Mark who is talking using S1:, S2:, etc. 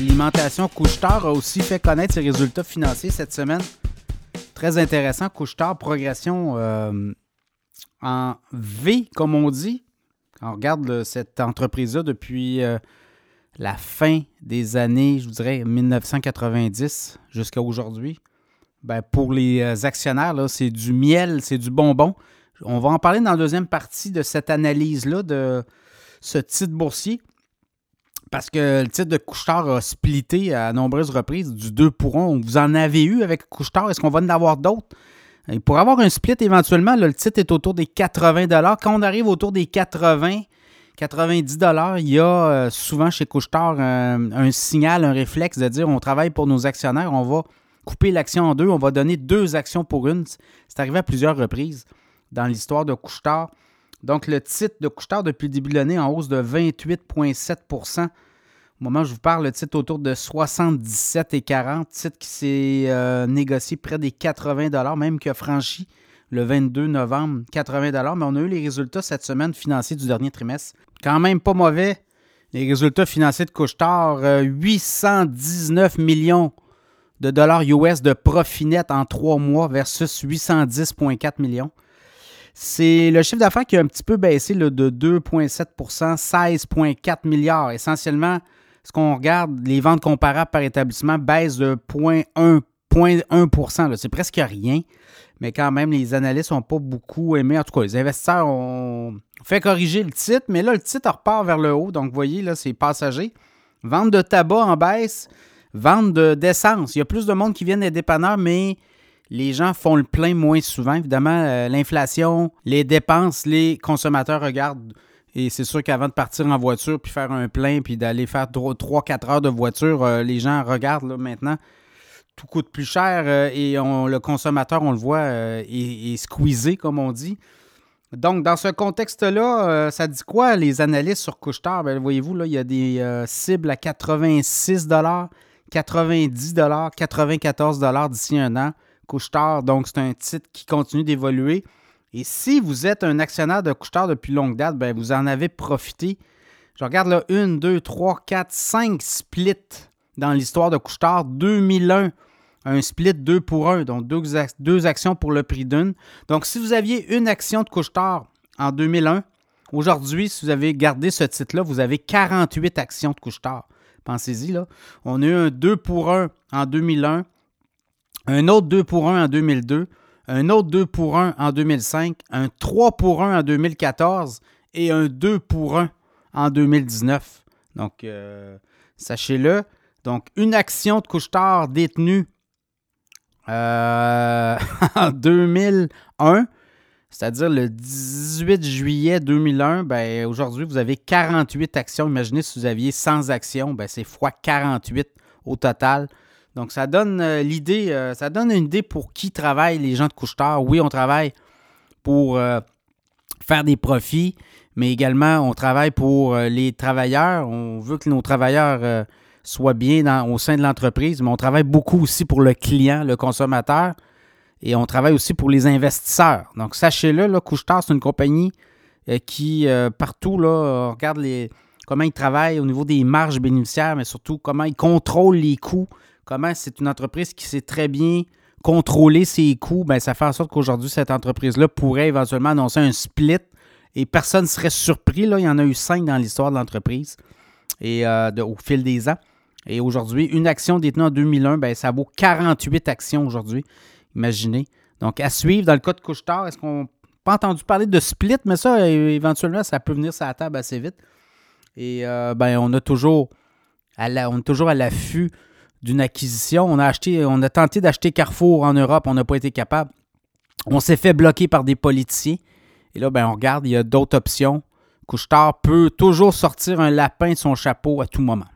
S1: l'alimentation. Couchetard a aussi fait connaître ses résultats financiers cette semaine. Très intéressant. Couchetard, progression euh, en V, comme on dit. on regarde cette entreprise-là depuis euh, la fin des années, je vous dirais, 1990 jusqu'à aujourd'hui, ben, pour les euh, actionnaires, c'est du miel, c'est du bonbon. On va en parler dans la deuxième partie de cette analyse-là de ce titre boursier. Parce que le titre de Couchetard a splitté à nombreuses reprises du 2 pour 1. Vous en avez eu avec Couchetard? Est-ce qu'on va en avoir d'autres? Pour avoir un split éventuellement, le titre est autour des 80 Quand on arrive autour des 80 90 il y a euh, souvent chez Couchetard un, un, signal, un réflexe de dire on travaille pour nos actionnaires, on va couper l'action en deux, on va donner deux actions pour une. C'est arrivé à plusieurs reprises dans l'histoire de Couchetard. Donc, le titre de Couchetard depuis le début de l'année en hausse de 28,7% Au moment où je vous parle, le titre autour de 77,40 titre qui s'est euh, négocié près des 80 même qui a franchi le 22 novembre 80 mais on a eu les résultats cette semaine financiers du dernier trimestre. Quand même pas mauvais. Les résultats financiers de Couchetard, 819 euh, millions de dollars US de profit net en trois mois versus 810,4 millions. C'est le chiffre d'affaires qui a un petit peu baissé de 2,7% 16,4 milliards. Essentiellement, ce qu'on regarde, les ventes comparables par établissement baissent de 0,1% C'est presque rien, mais quand même, les analystes n'ont pas beaucoup aimé. En tout cas, les investisseurs ont fait corriger le titre, mais là, le titre repart vers le haut. Donc, vous voyez, là, c'est passager. Vente de tabac en baisse, vente d'essence. Il y a plus de monde qui viennent des dépanneurs, mais les gens font le plein moins souvent. Évidemment, euh, l'inflation, les dépenses, les consommateurs regardent. Et c'est sûr qu'avant de partir en voiture puis faire un plein puis d'aller faire 3-4 heures de voiture, euh, les gens regardent maintenant. Tout coûte plus cher euh, et le consommateur, on le voit, est, squeezé, comme on dit. Donc, dans ce contexte-là, ça dit quoi les analystes sur Couchetard? Ben, voyez-vous, là, il y a des cibles à 86 90 94 d'ici un an couche Donc, c'est un titre qui continue d'évoluer. Et si vous êtes un actionnaire de couche depuis longue date, ben, vous en avez profité. Je regarde là, 1, 2, 3, 4, 5 splits dans l'histoire de couche 2001, un split 2 pour 1, donc deux, actions pour le prix d'une. Donc, si vous aviez une action de couche en 2001, aujourd'hui, si vous avez gardé ce titre-là, vous avez 48 actions de couche Pensez-y, là. On a eu un 2 pour 1 en 2001, un autre 2 pour 1 en 2002, un autre 2 pour 1 en 2005, un 3 pour 1 en 2014 et un 2 pour 1 en 2019. Donc, euh, sachez-le. Donc, une action de couche-tard détenue euh, en 2001, c'est-à-dire le 18 juillet 2001, ben, aujourd'hui, vous avez 48 actions. Imaginez si vous aviez 100 actions, ben, c'est fois 48 au total. Donc, ça donne euh, l'idée, euh, ça donne une idée pour qui travaillent les gens de couche Oui, on travaille pour euh, faire des profits, mais également, on travaille pour les travailleurs. On veut que nos travailleurs soient bien au sein de l'entreprise, mais on travaille beaucoup aussi pour le client, le consommateur, et on travaille aussi pour les investisseurs. Donc, sachez-le, là, c'est une compagnie qui, partout, regarde comment ils travaillent au niveau des marges bénéficiaires, mais surtout comment ils contrôlent les coûts comment c'est une entreprise qui sait très bien contrôler ses coûts, ben, ça fait en sorte qu'aujourd'hui, cette entreprise-là pourrait éventuellement annoncer un split et personne ne serait surpris. Là. Il y en a eu cinq dans l'histoire de l'entreprise et euh, au fil des ans. Et aujourd'hui, une action détenue en 2001, ben, ça vaut 48 actions aujourd'hui. Imaginez. Donc, à suivre dans le cas de Couchetard, est-ce qu'on n'a pas entendu parler de split, mais ça, éventuellement, ça peut venir sur la table assez vite. Et euh, ben, on a toujours on est toujours à l'affût d'une acquisition. On a tenté d'acheter Carrefour en Europe, on n'a pas été capable. On s'est fait bloquer par des politiciens. Et là, ben, on regarde, il y a d'autres options. Couchetard peut toujours sortir un lapin de son chapeau à tout moment.